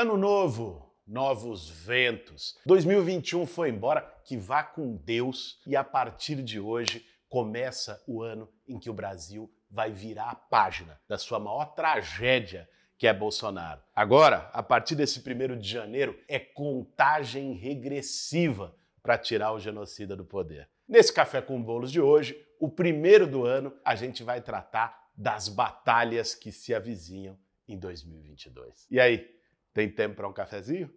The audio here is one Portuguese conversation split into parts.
Ano novo, novos ventos. 2021 foi embora, que vá com Deus e a partir de hoje começa o ano em que o Brasil vai virar a página da sua maior tragédia, que é Bolsonaro. Agora, a partir desse primeiro de janeiro, é contagem regressiva para tirar o genocida do poder. Nesse Café com Bolos de hoje, o primeiro do ano, a gente vai tratar das batalhas que se avizinham em 2022. E aí, tem tempo para um cafezinho?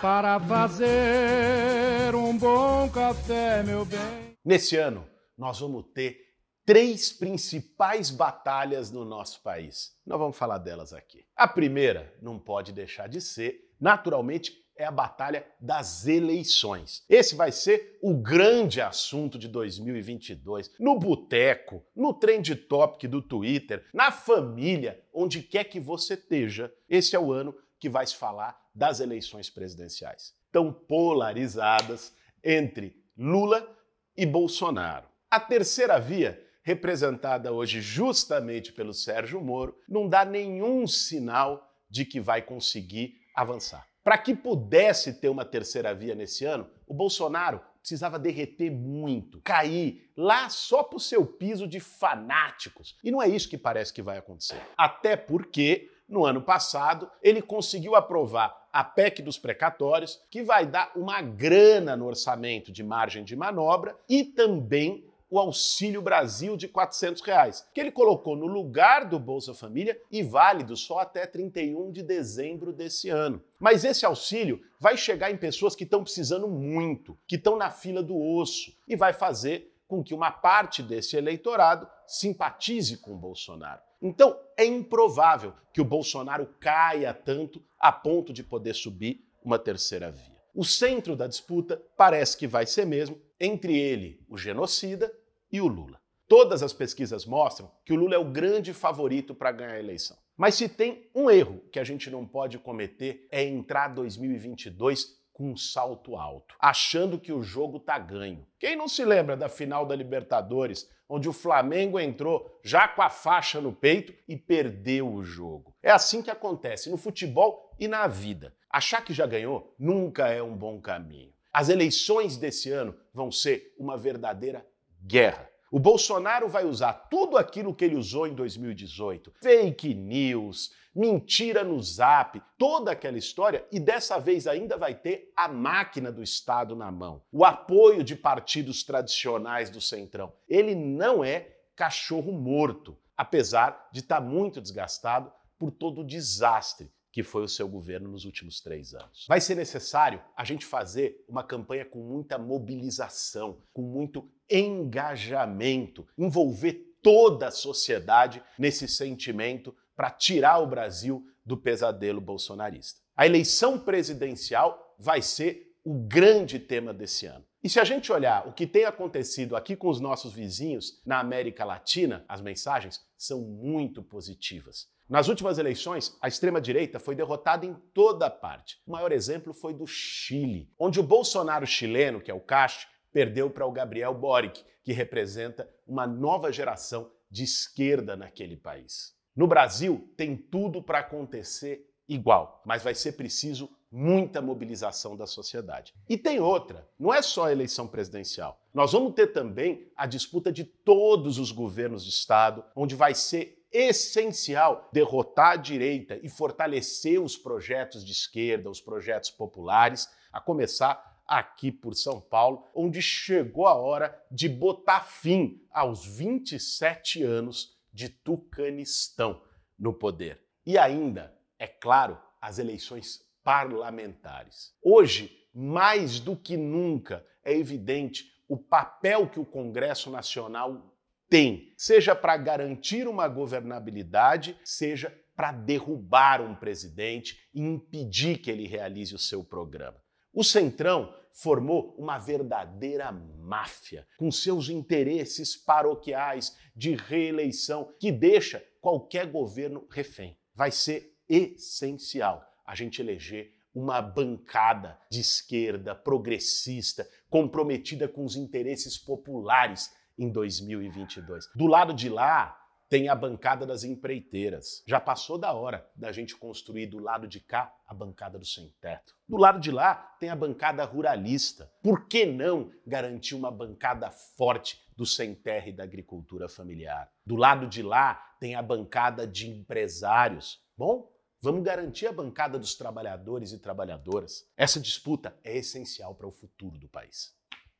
Para fazer um bom café, meu bem. Nesse ano, nós vamos ter três principais batalhas no nosso país. Nós vamos falar delas aqui. A primeira não pode deixar de ser, naturalmente, é a batalha das eleições. Esse vai ser o grande assunto de 2022. No boteco, no trend topic do Twitter, na família, onde quer que você esteja, esse é o ano que vai se falar das eleições presidenciais. Tão polarizadas entre Lula e Bolsonaro. A terceira via, representada hoje justamente pelo Sérgio Moro, não dá nenhum sinal de que vai conseguir avançar. Para que pudesse ter uma terceira via nesse ano, o Bolsonaro precisava derreter muito, cair lá só para o seu piso de fanáticos. E não é isso que parece que vai acontecer. Até porque, no ano passado, ele conseguiu aprovar a PEC dos precatórios, que vai dar uma grana no orçamento de margem de manobra e também o Auxílio Brasil de 400 reais, que ele colocou no lugar do Bolsa Família e válido só até 31 de dezembro desse ano. Mas esse auxílio vai chegar em pessoas que estão precisando muito, que estão na fila do osso, e vai fazer com que uma parte desse eleitorado simpatize com Bolsonaro. Então, é improvável que o Bolsonaro caia tanto a ponto de poder subir uma terceira via. O centro da disputa parece que vai ser mesmo entre ele, o genocida, e o Lula. Todas as pesquisas mostram que o Lula é o grande favorito para ganhar a eleição. Mas se tem um erro que a gente não pode cometer é entrar 2022 com um salto alto, achando que o jogo tá ganho. Quem não se lembra da final da Libertadores, onde o Flamengo entrou já com a faixa no peito e perdeu o jogo? É assim que acontece no futebol e na vida. Achar que já ganhou nunca é um bom caminho. As eleições desse ano vão ser uma verdadeira guerra. O Bolsonaro vai usar tudo aquilo que ele usou em 2018: fake news, mentira no zap, toda aquela história, e dessa vez ainda vai ter a máquina do Estado na mão, o apoio de partidos tradicionais do Centrão. Ele não é cachorro morto, apesar de estar tá muito desgastado por todo o desastre que foi o seu governo nos últimos três anos. Vai ser necessário a gente fazer uma campanha com muita mobilização, com muito engajamento, envolver toda a sociedade nesse sentimento para tirar o Brasil do pesadelo bolsonarista. A eleição presidencial vai ser o grande tema desse ano. E se a gente olhar o que tem acontecido aqui com os nossos vizinhos na América Latina, as mensagens são muito positivas. Nas últimas eleições, a extrema-direita foi derrotada em toda parte. O maior exemplo foi do Chile, onde o Bolsonaro chileno, que é o Cast, perdeu para o Gabriel Boric, que representa uma nova geração de esquerda naquele país. No Brasil, tem tudo para acontecer igual, mas vai ser preciso muita mobilização da sociedade. E tem outra, não é só a eleição presidencial. Nós vamos ter também a disputa de todos os governos de estado, onde vai ser essencial derrotar a direita e fortalecer os projetos de esquerda, os projetos populares, a começar aqui por São Paulo, onde chegou a hora de botar fim aos 27 anos de Tucanistão no poder. E ainda, é claro, as eleições parlamentares. Hoje, mais do que nunca, é evidente o papel que o Congresso Nacional tem, seja para garantir uma governabilidade, seja para derrubar um presidente e impedir que ele realize o seu programa. O Centrão formou uma verdadeira máfia, com seus interesses paroquiais de reeleição, que deixa qualquer governo refém. Vai ser essencial a gente eleger uma bancada de esquerda progressista, comprometida com os interesses populares em 2022. Do lado de lá, tem a bancada das empreiteiras. Já passou da hora da gente construir do lado de cá a bancada do sem-teto. Do lado de lá tem a bancada ruralista. Por que não garantir uma bancada forte do sem-terra e da agricultura familiar? Do lado de lá tem a bancada de empresários. Bom, Vamos garantir a bancada dos trabalhadores e trabalhadoras. Essa disputa é essencial para o futuro do país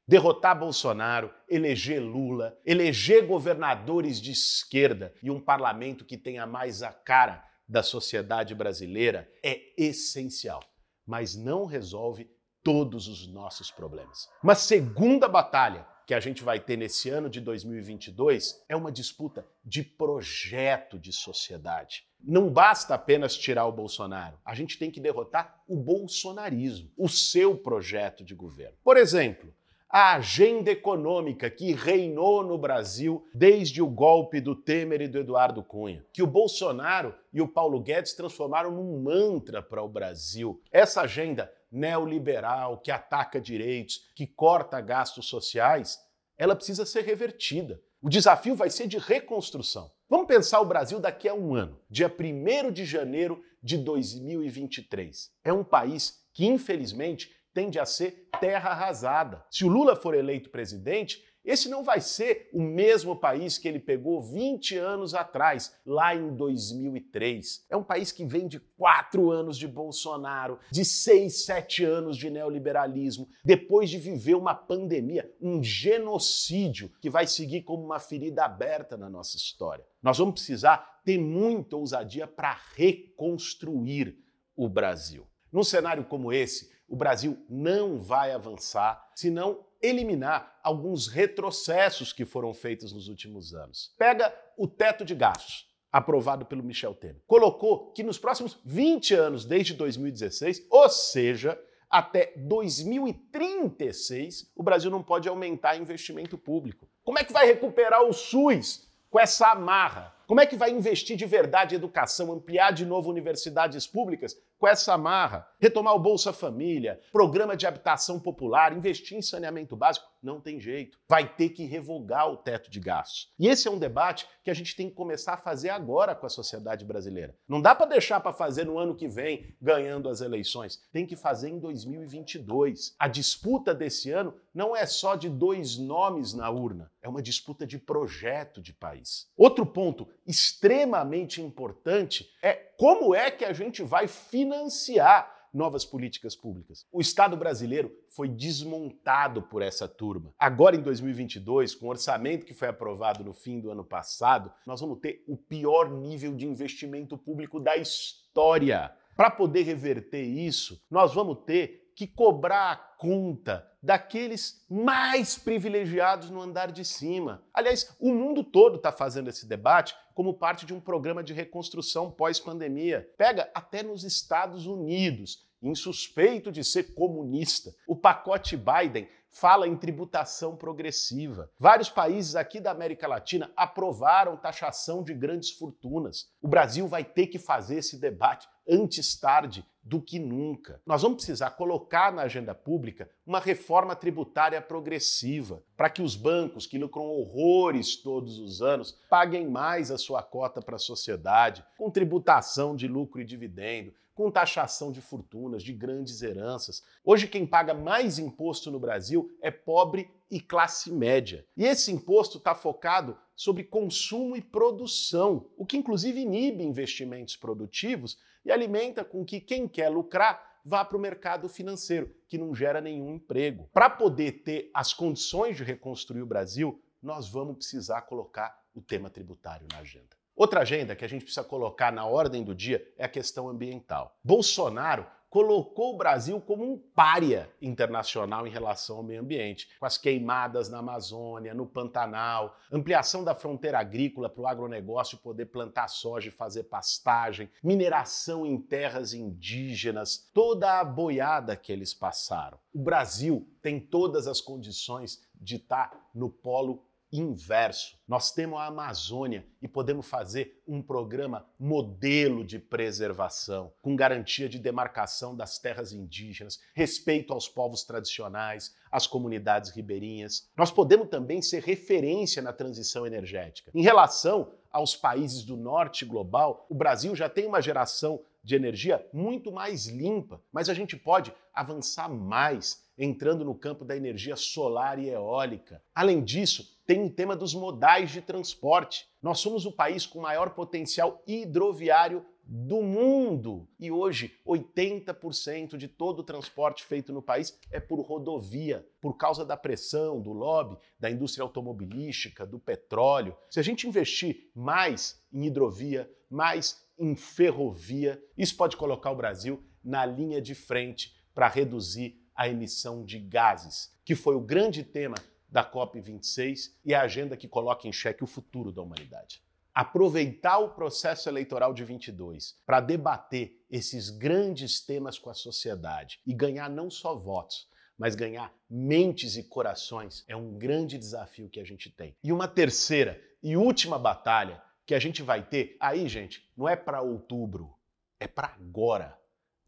derrotar Bolsonaro, eleger Lula, eleger governadores de esquerda e um parlamento que tenha mais a cara da sociedade brasileira é essencial, mas não resolve todos os nossos problemas. Uma segunda batalha que a gente vai ter nesse ano de 2022 é uma disputa de projeto de sociedade. Não basta apenas tirar o Bolsonaro, a gente tem que derrotar o bolsonarismo, o seu projeto de governo. Por exemplo, a agenda econômica que reinou no Brasil desde o golpe do Temer e do Eduardo Cunha, que o Bolsonaro e o Paulo Guedes transformaram num mantra para o Brasil. Essa agenda neoliberal que ataca direitos, que corta gastos sociais, ela precisa ser revertida. O desafio vai ser de reconstrução. Vamos pensar o Brasil daqui a um ano, dia 1 de janeiro de 2023. É um país que, infelizmente, tende a ser terra arrasada. Se o Lula for eleito presidente, esse não vai ser o mesmo país que ele pegou 20 anos atrás, lá em 2003. É um país que vem de quatro anos de Bolsonaro, de seis, sete anos de neoliberalismo, depois de viver uma pandemia, um genocídio que vai seguir como uma ferida aberta na nossa história. Nós vamos precisar ter muita ousadia para reconstruir o Brasil. Num cenário como esse, o Brasil não vai avançar se não eliminar alguns retrocessos que foram feitos nos últimos anos. Pega o teto de gastos, aprovado pelo Michel Temer. Colocou que nos próximos 20 anos, desde 2016, ou seja, até 2036, o Brasil não pode aumentar investimento público. Como é que vai recuperar o SUS com essa amarra? Como é que vai investir de verdade em educação, ampliar de novo universidades públicas com essa amarra? Retomar o Bolsa Família, programa de habitação popular, investir em saneamento básico? Não tem jeito. Vai ter que revogar o teto de gastos. E esse é um debate que a gente tem que começar a fazer agora com a sociedade brasileira. Não dá para deixar para fazer no ano que vem, ganhando as eleições. Tem que fazer em 2022. A disputa desse ano não é só de dois nomes na urna, é uma disputa de projeto de país. Outro ponto extremamente importante é como é que a gente vai financiar novas políticas públicas. O Estado brasileiro foi desmontado por essa turma. Agora, em 2022, com o orçamento que foi aprovado no fim do ano passado, nós vamos ter o pior nível de investimento público da história. Para poder reverter isso, nós vamos ter que cobrar a conta daqueles mais privilegiados no andar de cima. Aliás, o mundo todo está fazendo esse debate como parte de um programa de reconstrução pós-pandemia. Pega até nos Estados Unidos, insuspeito de ser comunista. O pacote Biden fala em tributação progressiva. Vários países aqui da América Latina aprovaram taxação de grandes fortunas. O Brasil vai ter que fazer esse debate antes tarde do que nunca. Nós vamos precisar colocar na agenda pública uma reforma tributária progressiva, para que os bancos que lucram horrores todos os anos paguem mais a sua cota para a sociedade, com tributação de lucro e dividendo, com taxação de fortunas, de grandes heranças. Hoje quem paga mais imposto no Brasil é pobre e classe média. E esse imposto está focado sobre consumo e produção, o que inclusive inibe investimentos produtivos e alimenta com que quem quer lucrar vá para o mercado financeiro, que não gera nenhum emprego. Para poder ter as condições de reconstruir o Brasil, nós vamos precisar colocar o tema tributário na agenda. Outra agenda que a gente precisa colocar na ordem do dia é a questão ambiental. Bolsonaro colocou o Brasil como um pária internacional em relação ao meio ambiente, com as queimadas na Amazônia, no Pantanal, ampliação da fronteira agrícola para o agronegócio poder plantar soja e fazer pastagem, mineração em terras indígenas, toda a boiada que eles passaram. O Brasil tem todas as condições de estar no polo inverso. Nós temos a Amazônia e podemos fazer um programa modelo de preservação, com garantia de demarcação das terras indígenas, respeito aos povos tradicionais, às comunidades ribeirinhas. Nós podemos também ser referência na transição energética. Em relação aos países do norte global, o Brasil já tem uma geração de energia muito mais limpa, mas a gente pode avançar mais entrando no campo da energia solar e eólica. Além disso, tem o tema dos modais de transporte. Nós somos o país com maior potencial hidroviário do mundo. E hoje, 80% de todo o transporte feito no país é por rodovia, por causa da pressão, do lobby, da indústria automobilística, do petróleo. Se a gente investir mais em hidrovia, mais em ferrovia, isso pode colocar o Brasil na linha de frente para reduzir a emissão de gases, que foi o grande tema da COP26 e a agenda que coloca em xeque o futuro da humanidade aproveitar o processo eleitoral de 22 para debater esses grandes temas com a sociedade e ganhar não só votos, mas ganhar mentes e corações é um grande desafio que a gente tem. E uma terceira e última batalha que a gente vai ter, aí, gente, não é para outubro, é para agora,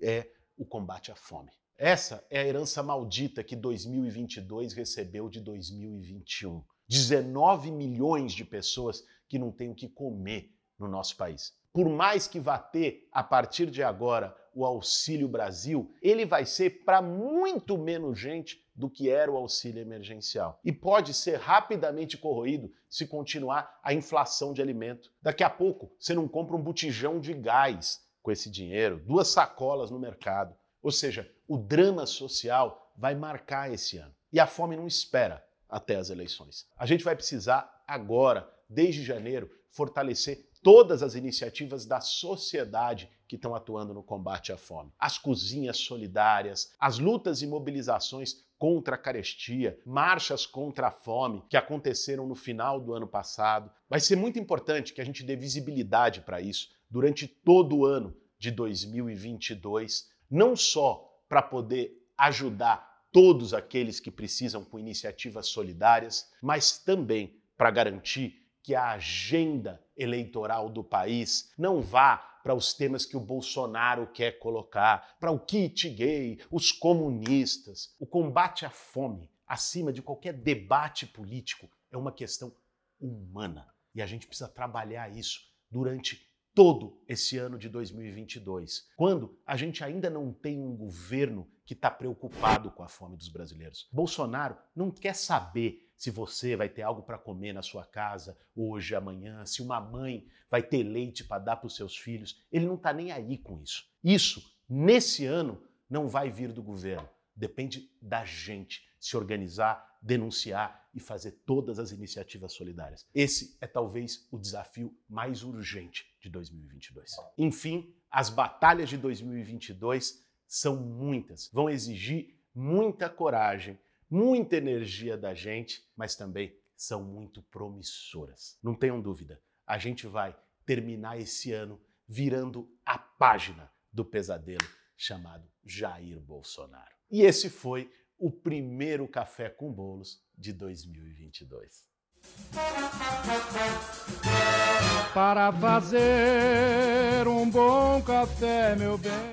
é o combate à fome. Essa é a herança maldita que 2022 recebeu de 2021. 19 milhões de pessoas que não têm o que comer no nosso país. Por mais que vá ter, a partir de agora, o Auxílio Brasil, ele vai ser para muito menos gente do que era o auxílio emergencial. E pode ser rapidamente corroído se continuar a inflação de alimento. Daqui a pouco, você não compra um botijão de gás com esse dinheiro, duas sacolas no mercado. Ou seja, o drama social vai marcar esse ano. E a fome não espera até as eleições. A gente vai precisar agora desde janeiro, fortalecer todas as iniciativas da sociedade que estão atuando no combate à fome. As cozinhas solidárias, as lutas e mobilizações contra a carestia, marchas contra a fome que aconteceram no final do ano passado. Vai ser muito importante que a gente dê visibilidade para isso durante todo o ano de 2022, não só para poder ajudar todos aqueles que precisam com iniciativas solidárias, mas também para garantir que a agenda eleitoral do país não vá para os temas que o Bolsonaro quer colocar, para o kit gay, os comunistas. O combate à fome, acima de qualquer debate político, é uma questão humana. E a gente precisa trabalhar isso durante todo esse ano de 2022, quando a gente ainda não tem um governo que está preocupado com a fome dos brasileiros. Bolsonaro não quer saber se você vai ter algo para comer na sua casa hoje, amanhã, se uma mãe vai ter leite para dar para os seus filhos. Ele não está nem aí com isso. Isso, nesse ano, não vai vir do governo. Depende da gente se organizar, denunciar e fazer todas as iniciativas solidárias. Esse é talvez o desafio mais urgente de 2022. Enfim, as batalhas de 2022 são muitas, vão exigir muita coragem, muita energia da gente, mas também são muito promissoras. Não tenham dúvida, a gente vai terminar esse ano virando a página do pesadelo chamado Jair Bolsonaro. E esse foi o primeiro Café com Bolos de 2022. Para fazer um bom café, meu bem.